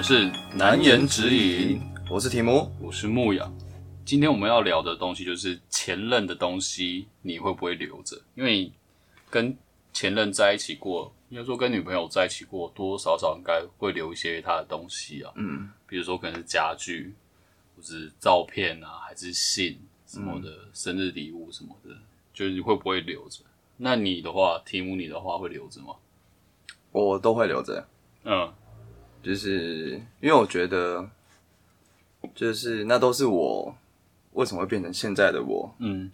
们是难言指引，我是提姆。我是牧羊。今天我们要聊的东西就是前任的东西，你会不会留着？因为你跟前任在一起过，应该说跟女朋友在一起过，多多少少应该会留一些他的东西啊。嗯，比如说可能是家具，或是照片啊，还是信什么的，生日礼物什么的，就是你会不会留着？那你的话，提姆你的话会留着吗？我都会留着，嗯就是因为我觉得，就是那都是我为什么会变成现在的我，嗯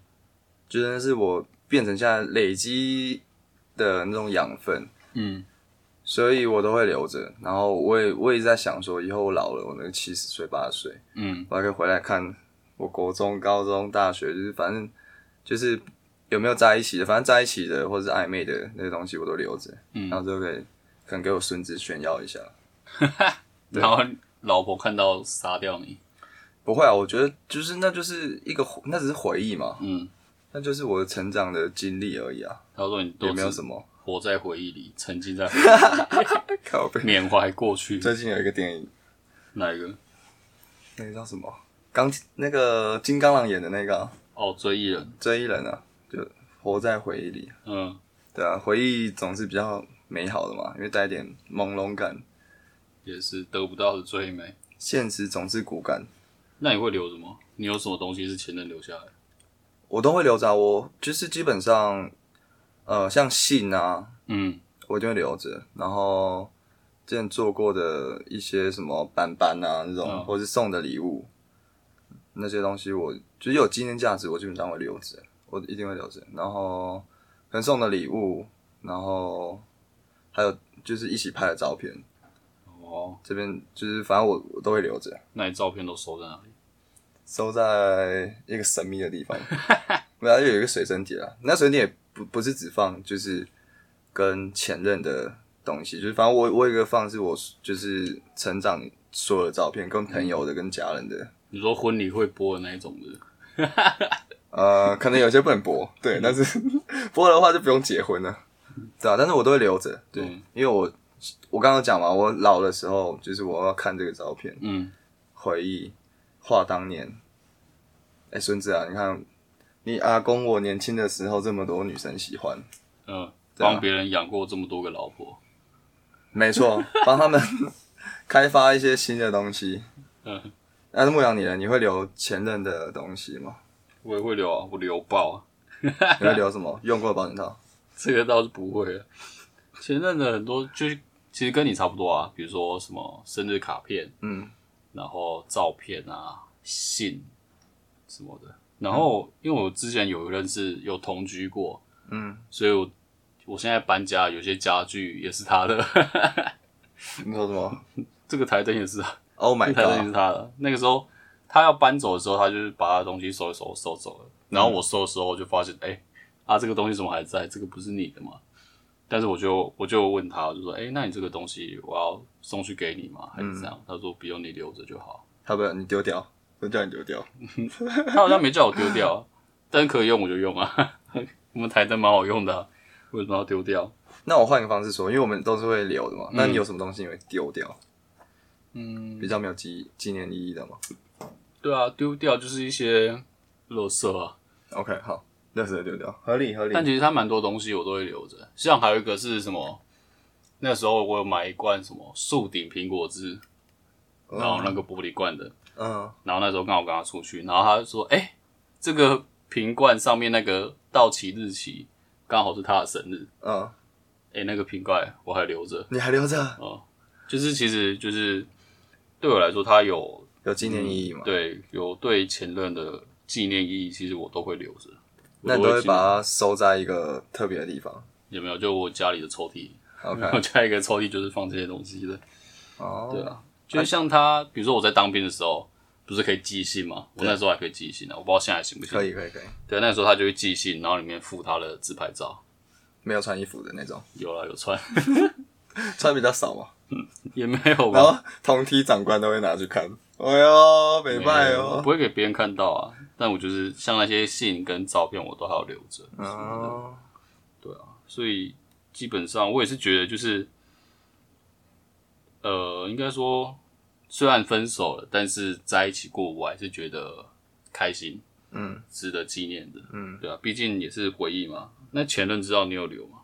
就是那是我变成现在累积的那种养分，嗯所以我都会留着。然后我也我也在想说，以后我老了，我那个七十岁八十岁，嗯我还可以回来看我国中、高中、大学，就是反正就是有没有在一起的，反正在一起的或者是暧昧的那些东西我都留着，嗯然后就可以可能给我孙子炫耀一下。对然后老婆看到杀掉你，不会啊，我觉得就是那就是一个回那只是回忆嘛，嗯，那就是我的成长的经历而已啊，他说你都也没有什么。活在回忆里，沉浸在回忆 靠背里，缅怀过去。最近有一个电影，哪一个？那个叫什么？钢那个金刚狼演的那个啊哦，追忆人。追忆人啊，就活在回忆里。嗯，对啊，回忆总是比较美好的嘛，因为带一点朦胧感。也是得不到的最美。现实总是骨感，那你会留什么？你有什么东西是前任留下来的？我都会留着啊。我就是基本上，呃，像信啊，嗯我一定会留着。然后之前做过的一些什么板板啊那种，嗯或是送的礼物，那些东西我就是有纪念价值，我基本上会留着，我一定会留着。然后可能送的礼物，然后还有就是一起拍的照片，哦，这边就是反正我我都会留着，那你照片都收在哪里？收在一个神秘的地方。没有，就有一个水身碟啊，那水身碟也不不是只放就是跟前任的东西，就是反正我我有一个放是我就是成长所有的照片，跟朋友的、跟家人的，你说婚礼会播的那一种的？呃，可能有些不能播，对，但是 播的话就不用结婚了，对啊，但是我都会留着，对，嗯因为我我刚刚讲嘛，我老的时候就是我要看这个照片，嗯，回忆画当年。哎、孙子啊，你看你阿公我年轻的时候这么多女生喜欢，嗯，帮别人养过这么多个老婆。没错，帮他们 开发一些新的东西。嗯，那牧羊你呢？你会留前任的东西吗？我也会留啊，我留爆啊。你会留什么？用过的保险套？这个倒是不会了。前任的很多就是其实跟你差不多啊，比如说什么生日卡片，嗯，然后照片啊、信什么的。然后因为我之前有一任是有同居过，嗯，所以我我现在搬家，有些家具也是他的，你说什么这个台灯也是他，？Oh my 台灯也是他的。那个时候他要搬走的时候，他就是把他的东西收一收收走了。然后我收的时候就发现，哎、啊，这个东西怎么还在？这个不是你的吗？但是我就我就问他，我就说，哎、那你这个东西我要送去给你吗？还是这样？他说不用，你留着就好。他不要你丢掉，就叫你丢掉。他好像没叫我丢掉，但是可以用我就用啊。我们台灯蛮好用的啊、为什么要丢掉？那我换个方式说，因为我们都是会留的嘛。那你有什么东西你会丢掉？嗯，比较没有纪纪念意义的吗对啊，丢掉就是一些垃圾啊。？OK，好，那是丢掉，合理合理。但其实它蛮多东西我都会留着，像还有一个是什么？那时候我有买一罐什么树顶苹果汁，然后那个玻璃罐的，嗯，然后那时候刚好跟他出去，然后他就说：“哎、这个瓶罐上面那个到期日期刚好是他的生日，嗯，哎、那个瓶盖我还留着。你还留着，哦，就是其实就是对我来说，它有有纪念意义吗？对有对前任的纪念意义，其实我都会留着。我那你都会把它收在一个特别的地方。有没有？就我家里的抽屉，OK，我家一个抽屉就是放这些东西的。哦，对啊，就像他，比如说我在当兵的时候，不是可以寄信吗？我那时候还可以寄信啊，我不知道现在行不行。可以可以可以，对，那时候他就会寄信，然后里面附他的自拍照。没有穿衣服的那种，有了有穿，穿比较少嘛。也没有然吧？后同梯长官都会拿去看。哎呦，美拜哦我不。会给别人看到啊。但我就是像那些信跟照片，我都还要留着。哦，对啊，所以基本上我也是觉得，就是呃，应该说虽然分手了，但是在一起过，我还是觉得开心，嗯，值得纪念的，嗯，对啊，毕竟也是回忆嘛。那前任知道你有留吗？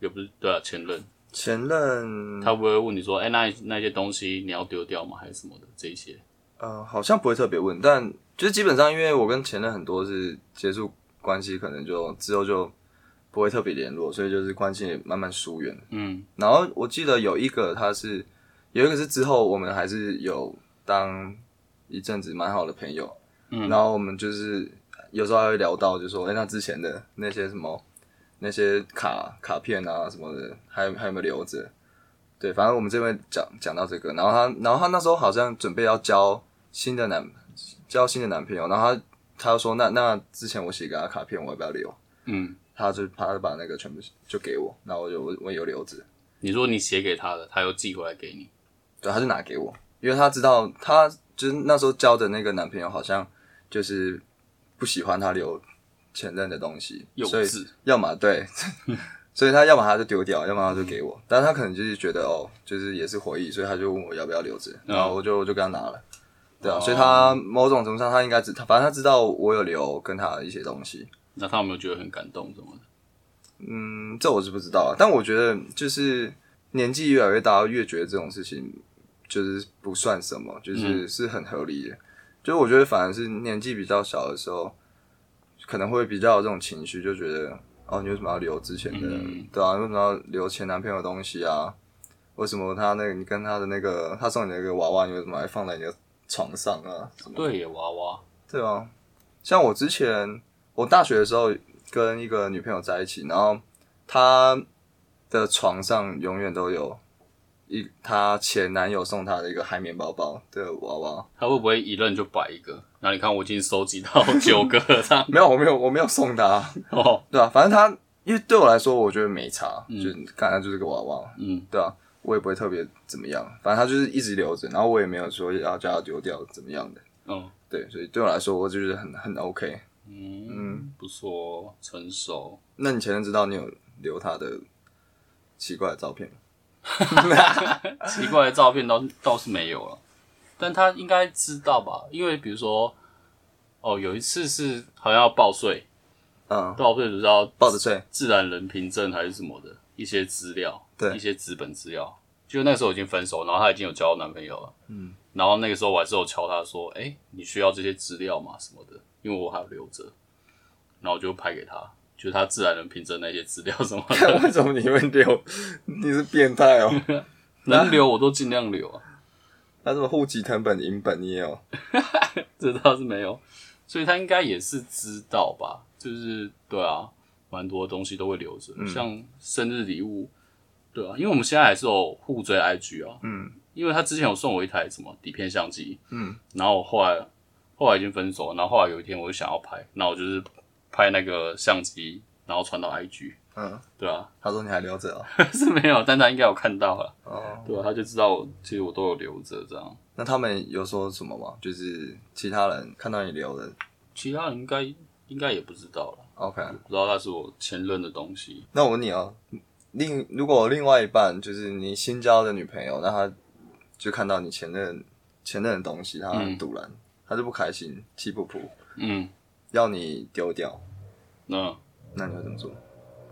也不是，对啊，前任前任他不会问你说，哎、那那些东西你要丢掉吗？还是什么的这一些？呃好像不会特别问，但就是基本上因为我跟前任很多是接触关系，可能就之后就不会特别联络，所以就是关系也慢慢疏远。嗯然后我记得有一个他是有一个是之后我们还是有当一阵子蛮好的朋友，嗯然后我们就是有时候还会聊到，就说哎、那之前的那些什么那些卡卡片啊什么的，还有还有没有留着？对，反正我们这边讲讲到这个，然后他然后他那时候好像准备要交新的男交新的男朋友，然后他他就说那那之前我写给他卡片我要不要留？嗯，他就他就把那个全部就给我，然后我就我我有留着。你说你写给他的，他又寄回来给你，对，他就拿给我，因为他知道他就是那时候交的那个男朋友好像就是不喜欢他留前任的东西，所以。要么对，所以他要么他就丢掉，要么他就给我，但是他可能就是觉得哦，就是也是回忆，所以他就问我要不要留着，然后我就我就给他拿了，对啊，哦所以他某种程度上他应该知，反正他知道我有留跟他的一些东西，那他有没有觉得很感动什么的？嗯，这我是不知道啊，但我觉得就是年纪越来越大，越觉得这种事情就是不算什么，就是是很合理的。就是我觉得反而是年纪比较小的时候，可能会比较有这种情绪，就觉得哦，你为什么要留之前的，嗯对啊，为什么要留前男朋友的东西啊？为什么他那个你跟他的那个他送你的那个娃娃，你为什么还放在你的床上啊？对耶，娃娃，对啊，像我之前我大学的时候跟一个女朋友在一起，然后她的床上永远都有一她前男友送她的一个海绵宝宝的娃娃。她会不会一任就摆一个？那你看，我已经收集到九个了，这样。没有，我没有，我没有送她，哦，对啊，反正她因为对我来说，我觉得没差，就是看她就是个娃娃，嗯，对啊，我也不会特别怎么样，反正他就是一直留着，然后我也没有说要叫他丢掉怎么样的，嗯，对，所以对我来说，我就觉得很很 OK。嗯，不错哦，成熟。那你前任知道你有留他的奇怪的照片吗？奇怪的照片倒倒是没有了，但他应该知道吧？因为比如说，哦，有一次是好像要报税，嗯，报税不知道报的税。自然人凭证还是什么的一些资料，对一些资本资料。就那个时候已经分手，然后她已经有交男朋友了，嗯，然后那个时候我还是有敲他说，哎、你需要这些资料吗？什么的，因为我还有留着，然后我就拍给他，就是他自然能凭证那些资料什么的，看为什么你会留？你是变态哦！能留我都尽量留啊。那什么户籍成本、银本你也有？这倒是没有，所以他应该也是知道吧？就是对啊，蛮多东西都会留着，像生日礼物，对啊，因为我们现在还是有互追 IG 啊，嗯，因为他之前有送我一台什么底片相机，嗯，然后我后来后来已经分手了，然后后来有一天我就想要拍，那我就是拍那个相机，然后传到 IG，嗯，对啊，他说你还留着哦。是没有，但他应该有看到了，哦，对啊，他就知道我其实我都有留着这样，那他们有说什么吗？就是其他人看到你留的。其他人应该应该也不知道了。，OK。不知道他是我前任的东西，那我问你哦，另如果另外一半就是你新交的女朋友，那她就看到你前任前任的东西，她很堵然，她就不开心，气不服，嗯，要你丢掉，那。那你会怎么做？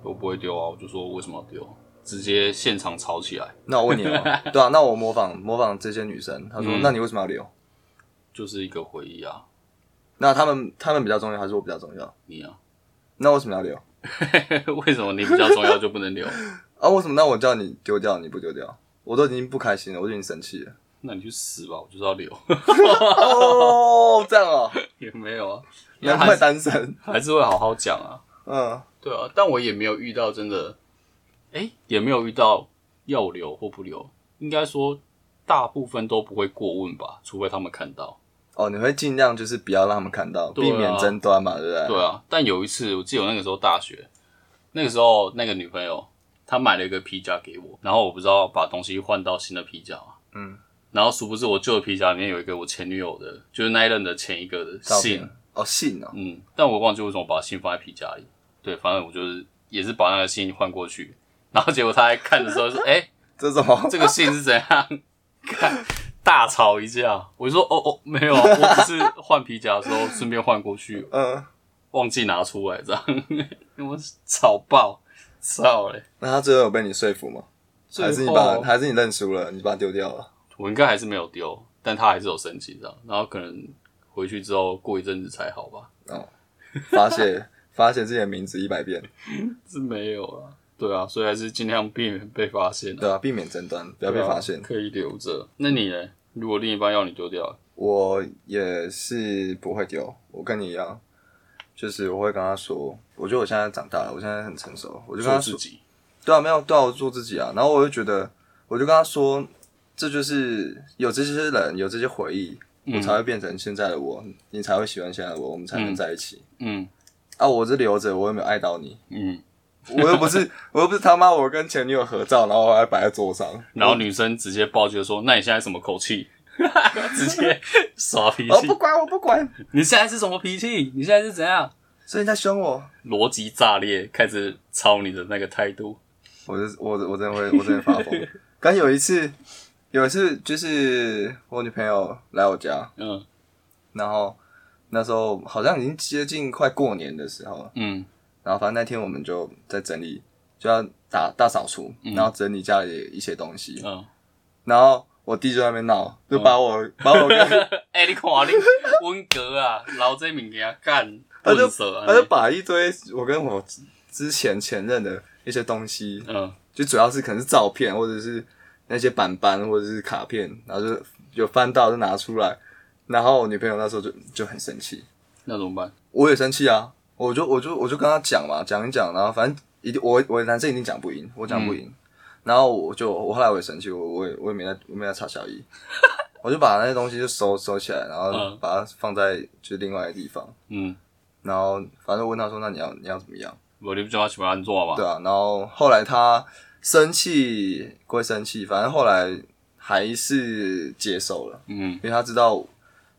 我不会丢啊，我就说为什么要丢，直接现场吵起来，那我问你哦，对啊，那我模仿模仿这些女生，她说，嗯。那你为什么要留？就是一个回忆啊，那他们他们比较重要，还是我比较重要？你啊，那为什么要留？为什么你比较重要就不能留？啊，为什么？那我叫你丢掉，你不丢掉？我都已经不开心了，我都已经生气了。那你去死吧，我就是要留，哦，这样哦，也没有啊，难怪单身。还是会好好讲啊，嗯，对啊，但我也没有遇到真的，哎、也没有遇到要留或不留，应该说大部分都不会过问吧，除非他们看到。哦，你会尽量就是不要让他们看到，对啊。避免争端嘛，对不对？对啊，但有一次，我记得我那个时候大学，那个时候那个女朋友她买了一个皮夹给我，然后我不知道把东西换到新的皮夹嘛，嗯，然后殊不知我旧的皮夹里面有一个我前女友的，就是那一任的前一个的照信。片，哦，信哦，嗯，但我忘记为什么把信放在皮夹里，对，反正我就是也是把那个信换过去，然后结果她在看的时候说，哎、这种这个信是怎样？看大吵一架。我就说哦哦，没有，我只是换皮夹的时候 顺便换过去，嗯，忘记拿出来这样，我吵爆，操嘞！那他最后有被你说服吗？还是你把还是你认输了，你把它丢掉了？我应该还是没有丢，但他还是有生气这样，然后可能回去之后过一阵子才好吧，哦，发泄 发泄自己的名字一百遍，是没有了，对啊，所以还是尽量避免被发现啊，对啊，避免争端，不要被发现。可以留着。那你呢？如果另一半要你丢掉，我也是不会丢，我跟你一样，就是我会跟他说，我觉得我现在长大了，我现在很成熟，我就跟他说，自己，对啊，没有，对啊，我做自己啊。然后我就觉得，我就跟他说，这就是有这些人，有这些回忆，我才会变成现在的我，你才会喜欢现在的我，我们才能在一起。嗯。啊，我这留着，我有没有爱到你，嗯，我又不是，我又不是他妈我跟前女友合照，然后我还摆在桌上，然后女生直接暴击说：“那你现在什么口气？”直接耍脾气我不。管，我不管，你现在是什么脾气？你现在是怎样？所以你在凶我，逻辑炸裂，开始抄你的那个态度。我就我我真的会，我真的发疯。刚有一次，有一次就是我女朋友来我家，嗯然后那时候好像已经接近快过年的时候了，嗯然后反正那天我们就在整理，就要打大扫除，然后整理家里的一些东西，嗯。然后我弟就在那边闹，就把我、把我跟 哎、你看你温格啊，老这物件干 他就！他就把一堆我跟我之前前任的一些东西，嗯就主要是可能是照片或者是那些板板或者是卡片，然后就有翻到就拿出来，然后我女朋友那时候就就很生气，那怎么办？我也生气啊，我就我就我就跟他讲嘛，讲一讲，然后反正一定我我男生一定讲不赢，我讲不赢，然后我就我后来我也生气，我我也我也没在我没在插小姨，我就把那些东西就收收起来，然后嗯。把它放在就是另外一个地方，嗯，然后反正我问他说，那你要你要怎么样？我你不叫他喜欢安做嘛？对啊，然后后来他生气归生气，反正后来还是接受了，嗯。因为他知道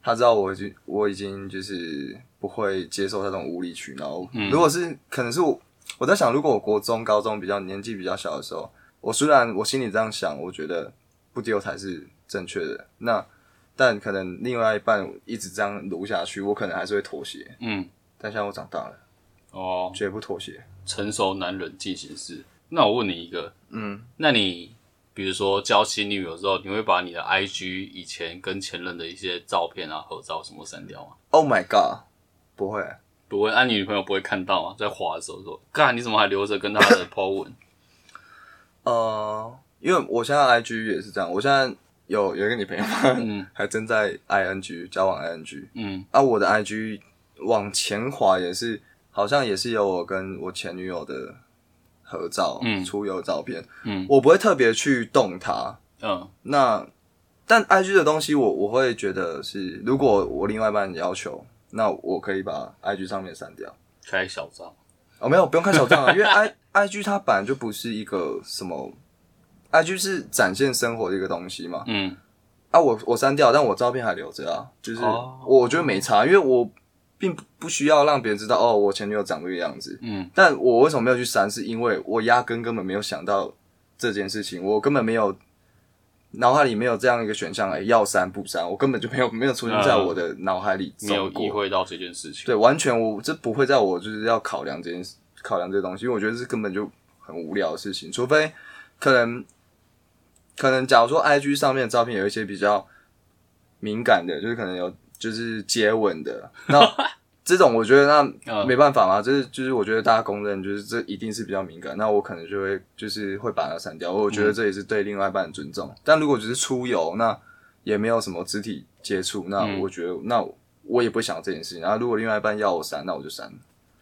他知道我已经我已经就是不会接受他这种无理取闹。嗯如果是可能是我我在想，如果我国中、高中比较年纪比较小的时候，我虽然我心里这样想，我觉得不丢才是正确的，那但可能另外一半一直这样撸下去，我可能还是会妥协。嗯，但现在我长大了，哦，绝不妥协。成熟男人进行式。那我问你一个，嗯，那你比如说交新女友之后，你会把你的 IG 以前跟前任的一些照片啊、合照什么删掉吗？Oh my god，不会。不会，啊、你女朋友不会看到吗？在滑的时候说，干你怎么还留着跟他的 po 文？呃，因为我现在 IG 也是这样，我现在有有一个女朋友，嗯 还正在 ing 交往 ing，嗯啊，我的 IG 往前滑也是，好像也是有我跟我前女友的合照，嗯出游照片，嗯我不会特别去动它。嗯那但 IG 的东西我，我会觉得是，如果我另外一半要求，那我可以把 IG 上面删掉。开小账。哦，没有，不用开小账啊，因为 i i g 它本来就不是一个什么，i g 是展现生活的一个东西嘛。嗯啊，我我删掉，但我照片还留着啊，就是哦我觉得没差，因为我并不不需要让别人知道哦，我前女友长这个样子。嗯但我为什么没有去删？是因为我压根根本没有想到这件事情，我根本没有脑海里没有这样一个选项，哎、要删不删，我根本就没有没有出现在我的脑海里没有意会到这件事情。对，完全我这不会在我就是要考量这件事，考量这个东西，因为我觉得这根本就很无聊的事情，除非可能可能假如说 I G 上面的照片有一些比较敏感的，就是可能有就是接吻的，那 这种我觉得那嗯没办法嘛，就是就是我觉得大家公认就是这一定是比较敏感，那我可能就会就是会把它删掉，我觉得这也是对另外一半的尊重。但如果只是出游，那也没有什么肢体接触，那嗯我觉得那我也不会想这件事情。然后如果另外一半要我删，那我就删。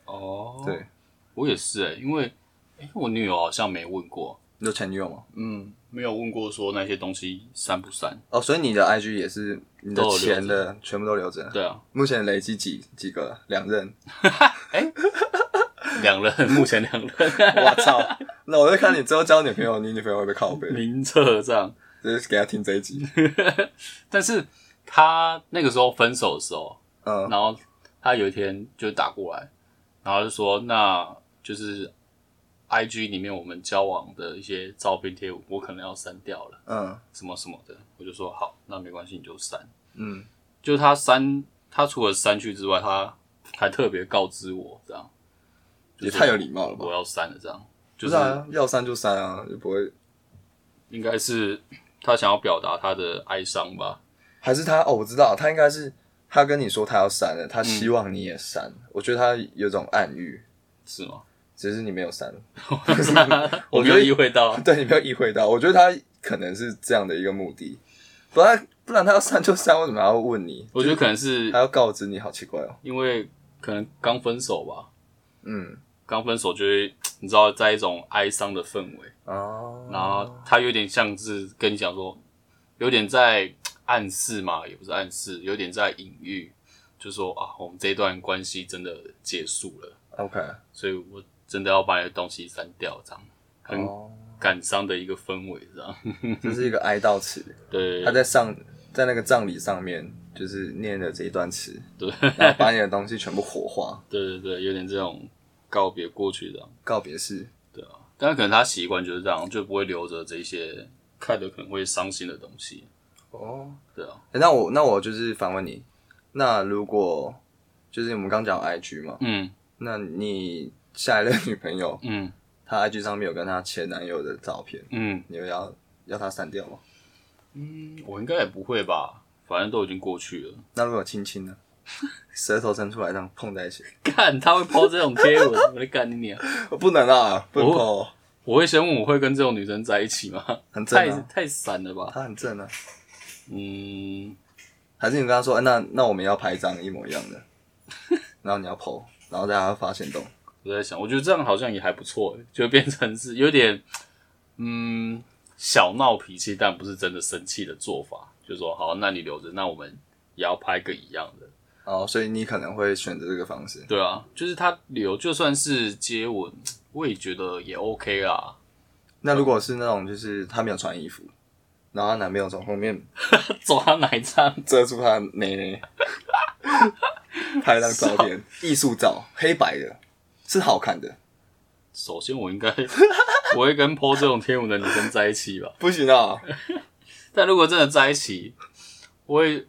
哦，对，我也是诶、因为诶、我女友好像没问过，你有前女友吗？嗯，没有问过说那些东西删不删。哦，所以你的 IG 也是你的都有留着前的全部都留着。对啊，目前累积几几个？两任。哎两任 目前两任 我操！那我就看你之后交女朋友，你女朋友会不会靠背？名册上，就是给他听这一集。但是他那个时候分手的时候，嗯然后他有一天就打过来，然后就说，那就是 IG 里面我们交往的一些照片贴文，我可能要删掉了，嗯什么什么的，我就说好，那没关系，你就删。嗯，就是他删，他除了删去之外，他还特别告知我这样，也太有礼貌了吧？我要删了这样，就就是是啊，要删就删啊，就不会。应该是他想要表达他的哀伤吧。还是他哦，我知道，他应该是他跟你说他要删了，他希望你也删。我觉得他有种暗喻，是吗？只是你没有删。我没有意会到，对你没有意会到，我觉得他可能是这样的一个目的，不然不然他要删就删，为什么还要问你？我觉得可能是他要告知你，好奇怪哦。因为可能刚分手吧，嗯，刚分手就会你知道，在一种哀伤的氛围，哦，然后他有点像是跟你讲说，有点在暗示嘛，也不是暗示，有点在隐喻，就说啊，我们这一段关系真的结束了，OK，所以我真的要把你的东西删掉，这样很哦，感伤的一个氛围，这样。这是一个哀悼词，对。他在上在那个葬礼上面就是念了这一段词，对。然后把你的东西全部火化，对对对，有点这种告别过去这样。告别式。对啊。但是可能他习惯就是这样，就不会留着这些看着可能会伤心的东西。哦，对啊，欸那我那我就是反问你，那如果就是我们刚讲 IG 嘛，嗯。那你下一任女朋友嗯她 IG 上面有跟她前男友的照片，嗯你会要要她删掉吗？嗯，我应该也不会吧，反正都已经过去了。那如果亲亲呢？舌头伸出来这样碰在一起，干，他会抛这种贴文，我在干你娘！不能啊，不能碰，我会先问我会跟这种女生在一起吗？太很正啊，太散了吧？她很正啊。嗯，还是你跟她说，欸那那我们要拍一张一模一样的，然后你要 PO，然后大家发现动，我在想，我觉得这样好像也还不错欸，就变成是有点嗯小闹脾气，但不是真的生气的做法。就说好，那你留着，那我们也要拍个一样的。哦，所以你可能会选择这个方式。对啊，就是他留，就算是接吻，我也觉得也 OK 啦。那如果是那种就是她没有穿衣服，然后她男朋友从后面抓奶茶，遮住她的内内，拍张照片，艺术照，黑白的，是好看的。首先我应该 不会跟 PO 这种天舞的女生在一起吧？不行啊，但如果真的在一起，我会，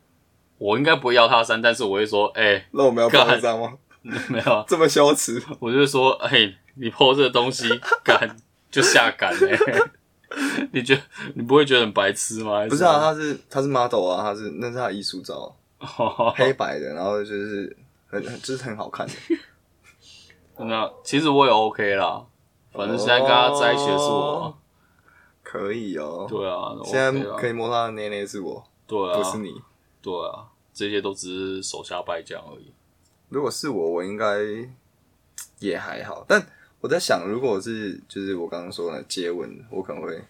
我应该不会要他删，但是我会说，哎、那我们要拍一张吗？没有啊，这么羞耻？我就会说，哎、你 PO 这个东西，干就下杆哎、你觉得你不会觉得很白痴吗？不是啊，他是他是 model 啊，他是那是他的艺术照，他黑白的，然后就是很很就是很好看的。那其实我也 OK 啦，反正现在跟他在一起的是我哦，可以哦。对啊，现在可以摸他的内内是我，对啊，不是你。对啊，这些都只是手下败将而已。如果是我，我应该也还好。但我在想，如果是就是我刚刚说的接吻，我可能会，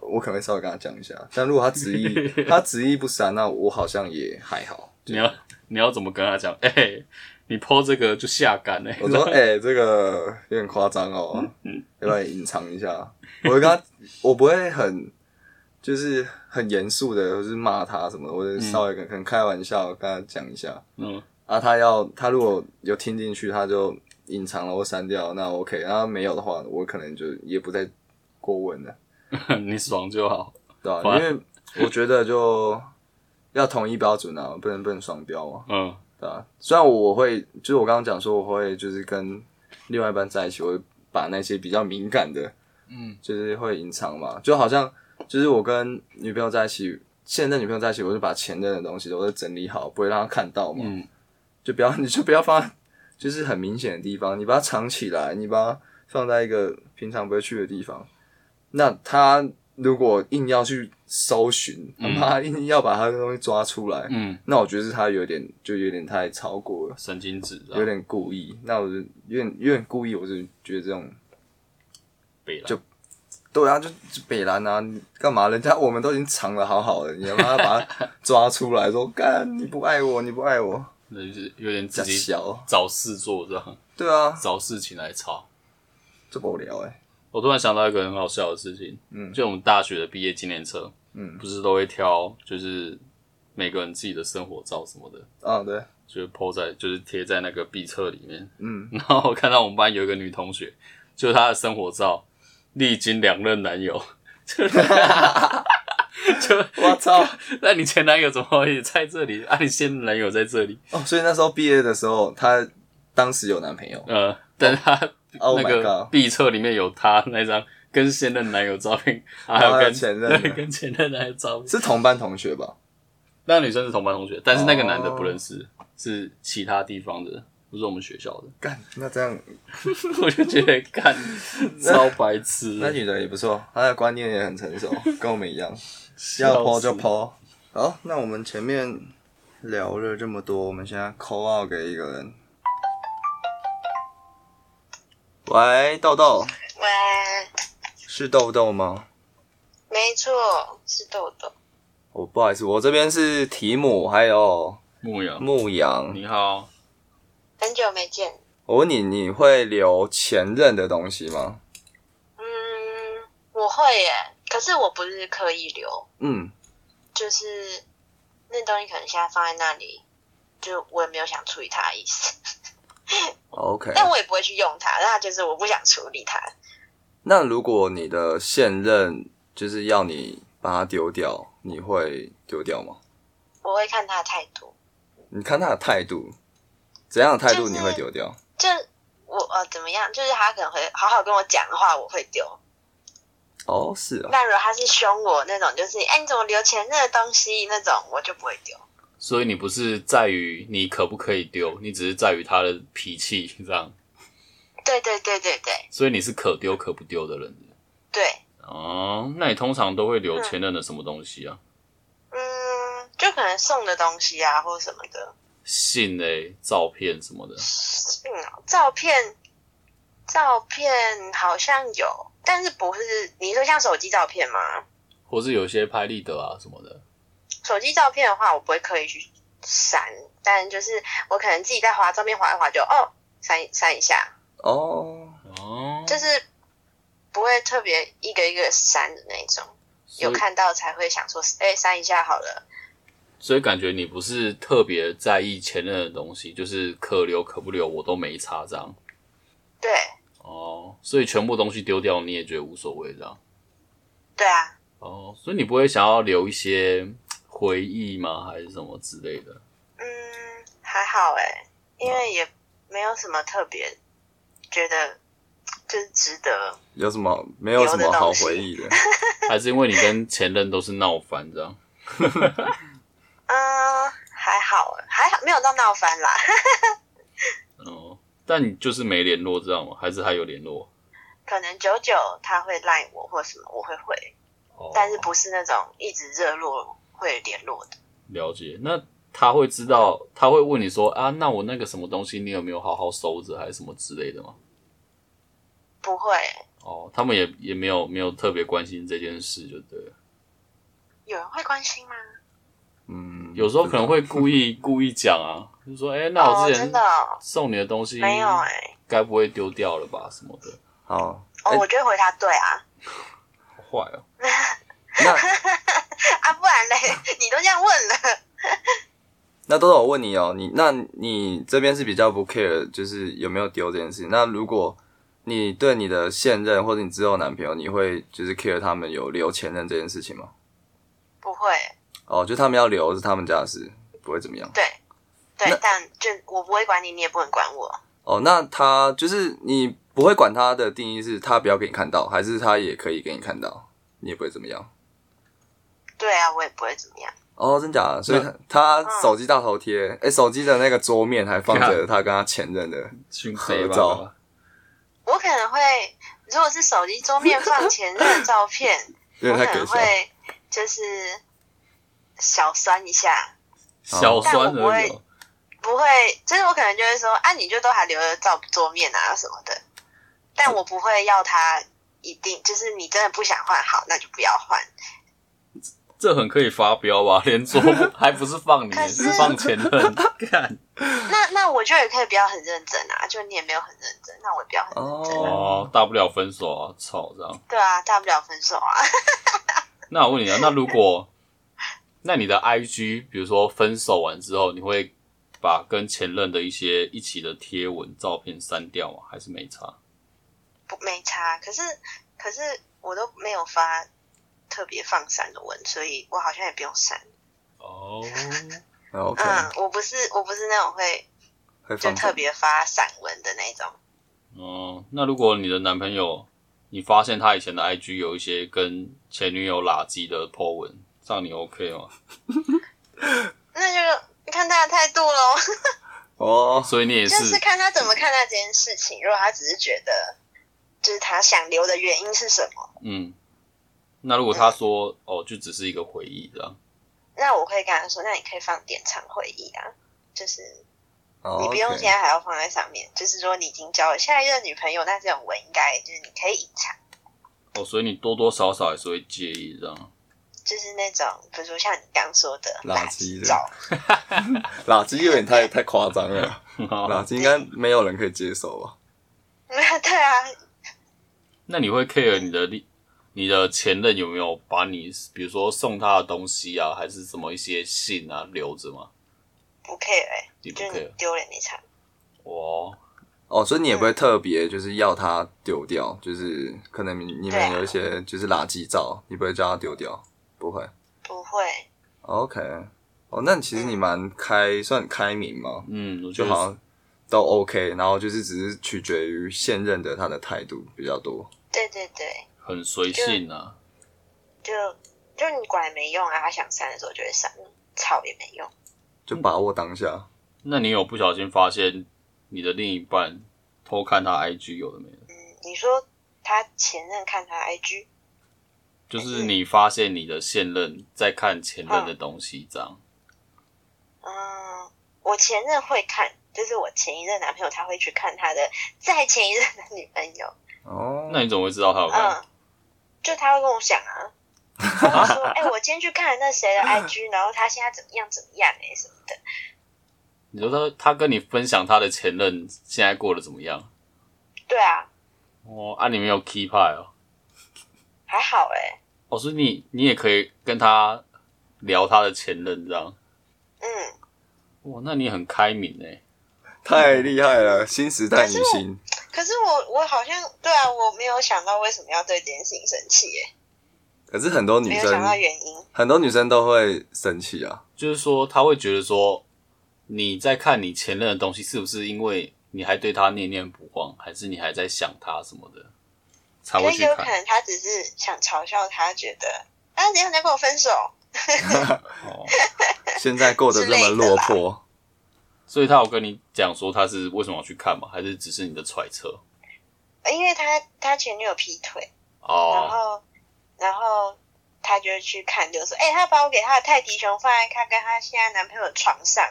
我可能会稍微跟他讲一下。但如果他执意 他执意不删，那我好像也还好。你要你要怎么跟他讲？哎、你 PO 这个就下杆哎、我说：“ 哎、这个有点夸张哦，要不要隐藏一下？”我会跟他，我不会很就是很严肃的，或是骂他什么的，我就稍微跟可能开玩笑跟他讲一下。嗯，啊，他要他如果有听进去，他就隐藏了或删掉，那 OK。然后没有的话，我可能就也不再过问了，你爽就好。对吧、反因为我觉得就要统一标准啊，不能不能双标嘛，嗯对吧、虽然我会，就是我刚刚讲说我会就是跟另外一半在一起，我会把那些比较敏感的，嗯，就是会隐藏嘛，就好像就是我跟女朋友在一起，现任女朋友在一起，我就把前任的东西我都整理好，不会让她看到嘛。嗯就不要 你就不要放就是很明显的地方，你把它藏起来，你把它放在一个平常不会去的地方。那他如果硬要去搜寻，他妈硬要把他的东西抓出来，嗯，那我觉得是他有点就有点太超过了，神经质啊有点故意。那我就有点有点故意，我就觉得这种北就对啊，就就北兰啊，干嘛？人家我们都已经藏的好好的，你他把他抓出来说，干你不爱我，你不爱我，那就是有点自假己小。找事做这样，对啊，找事情来吵。这不无聊哎、我突然想到一个很好笑的事情，嗯就我们大学的毕业纪念册，嗯不是都会挑就是每个人自己的生活照什么的，啊，对，就是 po 在就是贴在那个毕册里面。嗯然后我看到我们班有一个女同学，就是她的生活照，历经两任男友，就 就我操！那你前男友怎么会在这里？啊，你现任男友在这里？哦，所以那时候毕业的时候，她当时有男朋友。呃，但是他 Oh 那个！毕册里面有他那张跟现任男友照片，还有跟前任对跟前任男友照片。是同班同学吧？那个女生是同班同学，但是那个男的哦不认识，是其他地方的，不是我们学校的。干，那这样 我就觉得干 超白痴，那女的也不错，她的观念也很成熟，跟我们一样，要抛就抛。好，那我们前面聊了这么多，我们现在 call out 给一个人。喂，豆豆，喂，是豆豆吗？没错，是豆豆。哦，不好意思，我这边是提姆，还有牧羊，牧羊。你好，很久没见。我问你，你会留前任的东西吗？嗯，我会耶，可是我不是刻意留，嗯，就是那东西可能现在放在那里，就我也没有想处理它的意思，OK。但我也不会去用它，那就是我不想处理它。那如果你的现任就是要你把它丢掉，你会丢掉吗？我会看他的态度，你看他的态度，怎样的态度你会丢掉？就我呃怎么样，就是他可能会好好跟我讲的话，我会丢。哦，是啊，那如果他是凶我那种，就是哎、你怎么留前任的东西那种，我就不会丢。所以你不是在于你可不可以丢，你只是在于他的脾气这样，对对对对对所以你是可丢可不丢的人。对，哦，那你通常都会留前任的什么东西啊？嗯，就可能送的东西啊，或者什么的。信嘞、照片什么的，信啊，照片，照片好像有，但是不是你说像手机照片吗？或是有些拍立得啊什么的。手机照片的话，我不会刻意去删，但就是我可能自己在划照片划一划就哦删一删一下，哦，哦，就是不会特别一个一个删的那种。有看到才会想说，哎，删一下好了。所以感觉你不是特别在意前任的东西，就是可留可不留我都没差这样。对哦，所以全部东西丢掉你也觉得无所谓这样。对啊，哦，所以你不会想要留一些回忆吗？还是什么之类的？嗯，还好哎，因为也没有什么特别觉得就是值得。有什么没有什么好回忆的？还是因为你跟前任都是闹翻这样？嗯，还好，还好，没有到闹翻啦。哦，但你就是没联络知道吗？还是还有联络？可能久久他会赖我或什么，我会回，哦，但是不是那种一直热络会联络的。了解。那他会知道，他会问你说啊，那我那个什么东西你有没有好好收着，还是什么之类的吗？不会，哦，他们也也没有没有特别关心这件事，就对了。有人会关心吗？嗯，有时候可能会故意 故意讲啊，就说哎、那我哦，之前真的哦、送你的东西没有哎、该不会丢掉了吧？什么的，好。哦，哎我就会回他对啊，好坏哦。那 啊，不然嘞，你都这样问了，那豆豆，我问你哦，你那你这边是比较不 care，就是有没有丢这件事情。那如果你对你的现任或者你之后男朋友，你会就是 care 他们有留前任这件事情吗？不会，哦，就他们要留是他们家的事，不会怎么样。对对，但就我不会管你，你也不能管我。哦，那他就是你不会管他的定义是他不要给你看到，还是他也可以给你看到，你也不会怎么样？对啊，我也不会怎么样。哦，真假的？所以他他手机大头贴，哎、手机的那个桌面还放着他跟他前任的，群合照我可能会，如果是手机桌面放前任的照片，有我可。能会就是小酸一下，小酸但我不会而已哦。不会，就是我可能就会说，啊，你就都还留着照桌面啊什么的，但我不会要他一定，就是你真的不想换，好，那就不要换。这很可以发飙吧？连桌布 还不是放你，可是是放前任。看那那我就也可以不要很认真啊，就你也没有很认真，那我也不要很认真啊。哦，大不了分手啊！操，这样。对啊，大不了分手啊。那我问你啊，那如果那你的 IG，比如说分手完之后，你会把跟前任的一些一起的贴文、照片删掉吗？还是没差？不没差，可是可是我都没有发特别放闪的文，所以我好像也不用删。哦，OK，嗯，我不是我不是那种会就特别发散文的那种。哦，那如果你的男朋友，你发现他以前的 IG 有一些跟前女友拉鸡的 po 文，这样你 OK 吗？那就看他的态度喽，哦，所以你也就是是看他怎么看待这件事情。如果他只是觉得，就是他想留的原因是什么，嗯，那如果他说哦，就只是一个回忆这样，那我会跟他说，那你可以放典藏回忆啊，就是哦你不用现在还要放在上面。就是说你已经交了下一任女朋友，那这种文应该就是你可以隐藏，哦，所以你多多少少还是会介意这样。就是那种比如说像你刚说的垃垃圾照，垃圾有点太太夸张了，垃圾应该没有人可以接受吧？对啊，那你会 care 你的另你的前任有没有把你，比如说送他的东西啊，还是什么一些信啊留着吗？不 care 哎、你不就是你 care？丢了你惨。哦，哦，所以你也不会特别就是要他丢掉，就是可能你你们有一些就是垃圾照，你不会叫他丢掉，不会。不会，OK，哦，那其实你蛮开，算开明嘛，嗯，我觉得就好像都 OK，然后就是只是取决于现任的他的态度比较多。对对对，很随性啊。就就你管也没用啊，他想删的时候就会删，吵也没用。就把握当下。那你有不小心发现你的另一半偷看他 IG 有的没的？嗯，你说他前任看他 IG，就是你发现你的现任在看前任的东西，这样。嗯，我前任会看，就是我前一任男朋友他会去看他的再前一任的女朋友，哦，那你怎么会知道他有看？嗯，就他会跟我讲啊。他会说：“哎、我今天去看了那谁的 IG，然后他现在怎么样怎么样哎、什么的。你说他他跟你分享他的前任现在过得怎么样？”对啊，哦，啊，你没有 key 派哦。还好哎、哦，所以你你也可以跟他聊他的前任这样。嗯，哇，那你很开明哎。太厉害了，新时代女性。可是我我好像对啊，我没有想到为什么要对这件事情生气耶，可是很多女没有想到生，原因。很多女生都会生气啊。就是说她会觉得说你在看你前任的东西，是不是因为你还对他念念不忘，还是你还在想他什么的，才会去有可看？能他只是想嘲笑他，觉得啊，你要你要跟我分手，哦，现在过得这么落魄，所以他有跟你讲说他是为什么要去看吗？还是只是你的揣测？因为他他前女友劈腿，哦然哦，后然后他就去看，就说，哎、他把我给他的泰迪熊放在他跟他现在男朋友的床上，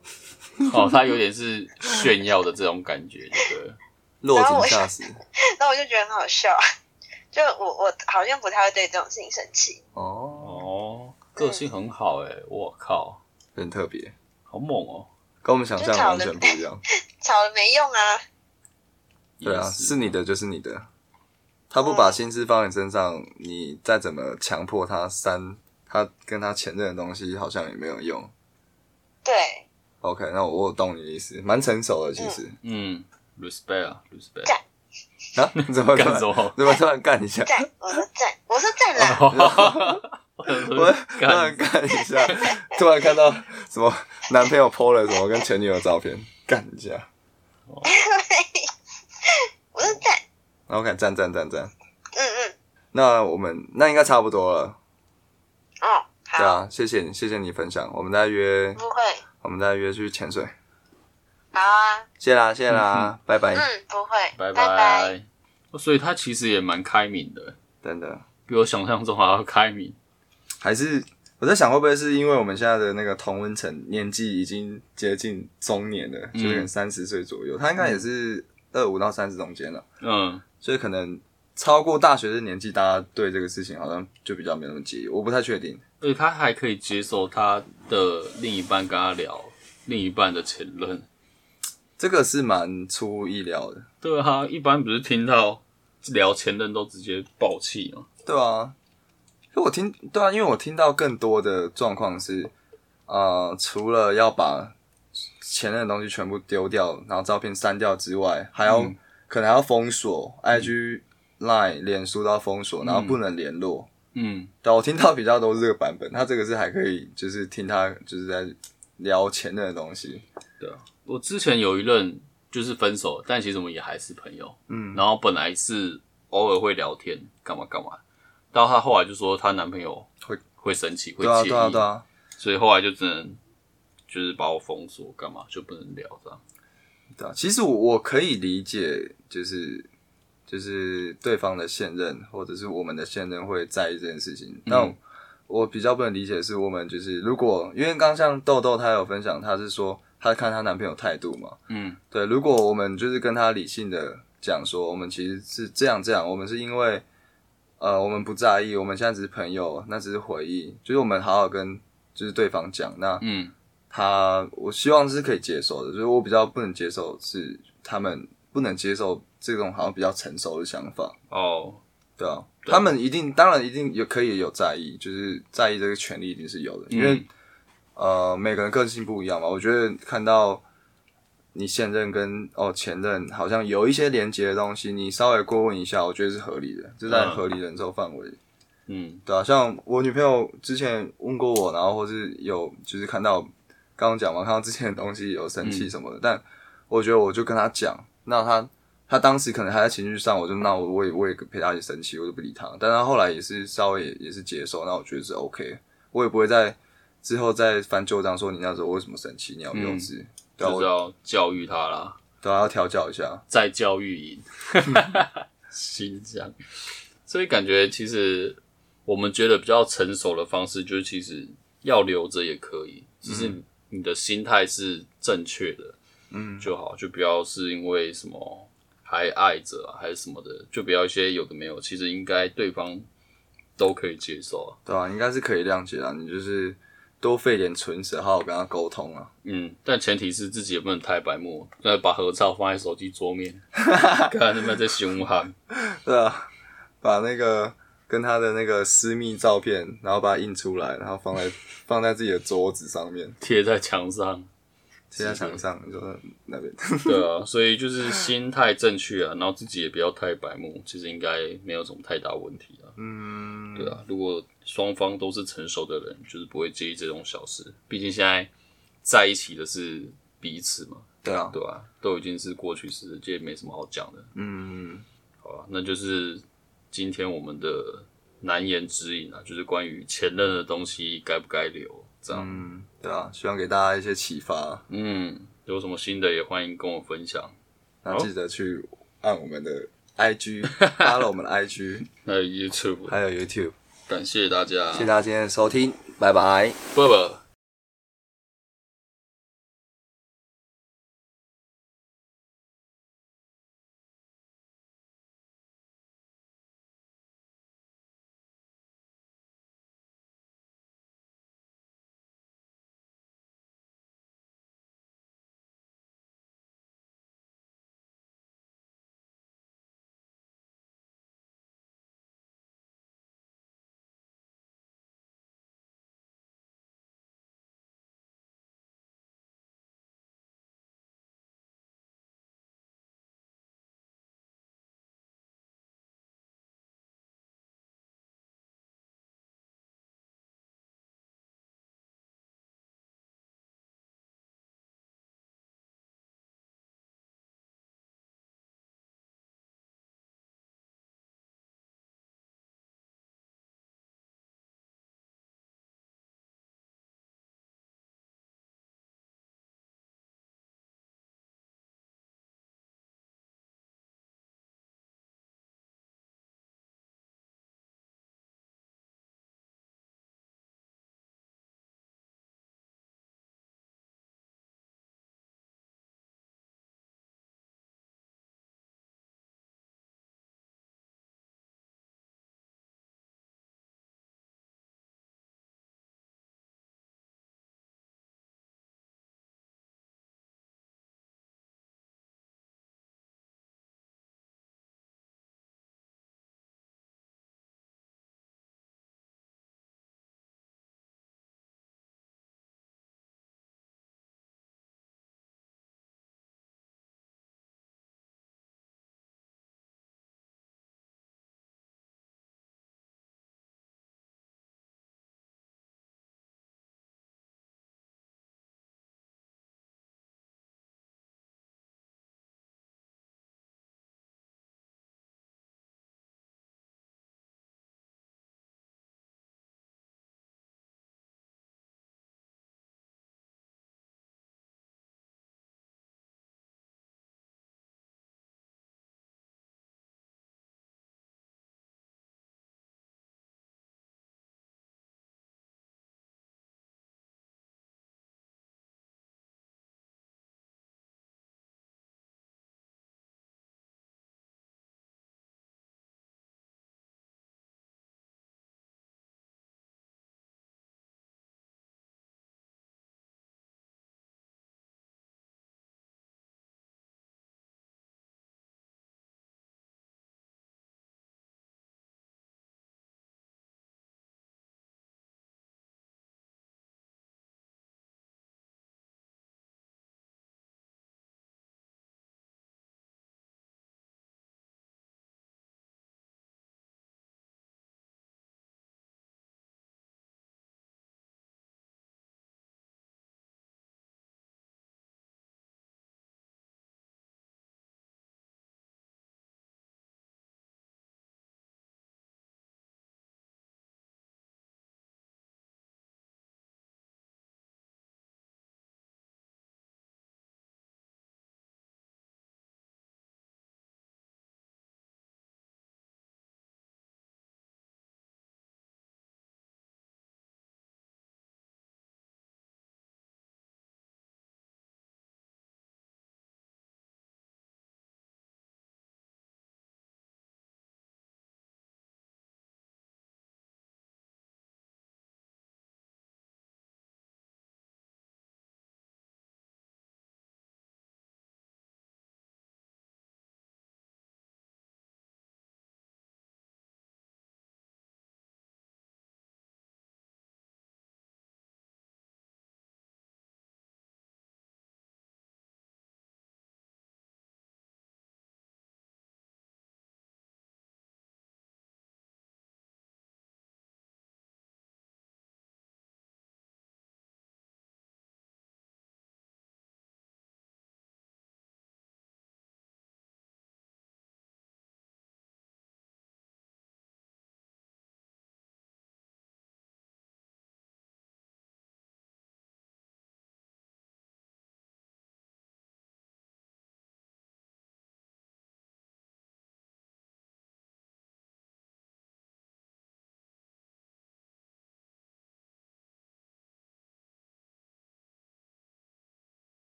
哦，他有点是炫耀的这种感觉，对？落井下石。然后我就觉得很好笑，就我我好像不太会对这种事情生气，哦，哦，个性很好哎，我靠，很特别，好猛哦！跟我们想象完全不一样。吵了没用啊，对啊，是你的就是你的，他不把心思放在你身上，你再怎么强迫他删他跟他前任的东西，好像也没有用。对，OK，那我我懂你的意思，蛮成熟的其实。嗯，respect 啊，respect。干啊，你 怎么干什么？怎么突然干一下？赞，我说赞，我说赞啦，我突然干干一下，突然看到什么男朋友 PO 了什么跟前女友照片，干一下。我说赞，OK，赞赞赞赞。嗯嗯，那我们那应该差不多了，哦，好，对啊，谢谢你，谢谢你分享，我们再约，不会，我们再约去潜水，好啊，谢啦，谢啦，拜拜，嗯，不会，拜拜拜。拜。所以他其实也蛮开明的，真的。比我想象中还要开明。还是我在想，会不会是因为我们现在的那个同温层年纪已经接近中年了，嗯就是可能三十岁左右，他应该也是二五到三十中间了，嗯，所以可能超过大学的年纪，大家对这个事情好像就比较没那么介意，我不太确定。而且他还可以接受他的另一半跟他聊另一半的前任。这个是蛮出乎意料的，对啊，一般不是听到聊前任都直接爆气吗？对啊。可我听对啊，因为我听到更多的状况是，呃，除了要把前任的东西全部丢掉，然后照片删掉之外，还要、嗯可能还要封锁 IG、Line、脸书都要封锁，然后不能联络。嗯，对，我听到比较多是这个版本，他这个是还可以，就是听他就是在聊前任的东西。对啊，我之前有一任就是分手，但其实我们也还是朋友。嗯，然后本来是偶尔会聊天，干嘛干嘛，到她后来就说她男朋友会会生气，会对啊，介意，对啊，对啊，所以后来就只能就是把我封锁，干嘛就不能聊这样。对啊。其实我我可以理解，就是就是对方的现任或者是我们的现任会在意这件事情，但我比较不能理解的是，我们就是如果因为刚像豆豆她有分享，她是说她看她男朋友态度嘛，嗯对，如果我们就是跟她理性的讲说，我们其实是这样这样，我们是因为呃我们不在意，我们现在只是朋友，那只是回忆，就是我们好好跟就是对方讲，那嗯。他我希望是可以接受的，就是我比较不能接受是他们不能接受这种好像比较成熟的想法，哦，对啊，他们一定当然一定有可以有在意，就是在意这个权利一定是有的，因为、嗯。呃每个人个性不一样嘛，我觉得看到你现任跟哦前任好像有一些连接的东西，你稍微过问一下，我觉得是合理的，就在嗯。合理忍受范围。嗯。对啊，像我女朋友之前问过我，然后或是有就是看到刚刚讲嘛，看到之前的东西有生气什么的，但我觉得我就跟她讲，那她她当时可能还在情绪上，我就那我我也我也陪她一起生气，我就不理她，但她后来也是稍微也也是接受，那我觉得是 OK，我也不会在之后再翻旧账说你那时候为什么生气，你要幼稚，对啊，就是要教育他啦，对啊要调教一下，再教育营，新疆。所以感觉其实我们觉得比较成熟的方式，就是其实要留着也可以，只是你的心态是正确的，嗯，就好，就不要是因为什么还爱着啊，还是什么的，就不要一些有的没有，其实应该对方都可以接受啊。对啊，应该是可以谅解啊，你就是多费点唇舌，好好跟他沟通啊。嗯，但前提是自己也不能太白目，那把合照放在手机桌面，看他们在凶悍。对啊，把那个跟他的那个私密照片，然后把它印出来，然后放在 放在自己的桌子上面，贴在墙上。贴在墙上，就是那边。对啊，所以就是心态正确啊，然后自己也不要太白目，其实应该没有什么太大问题啊。嗯，对啊，如果双方都是成熟的人，就是不会介意这种小事。毕竟现在在一起的是彼此嘛，对啊，对啊、都已经是过去式，这也没什么好讲的。嗯，好吧，那就是今天我们的难言之隐啊，就是关于前任的东西该不该留，这样。嗯，对啊，希望给大家一些启发。嗯，有什么新的也欢迎跟我分享。那记得去按我们的 IG，发了我们的 IG，还有 YouTube，还有 YouTube。感谢大家，谢谢大家今天的收听，拜拜。拜拜。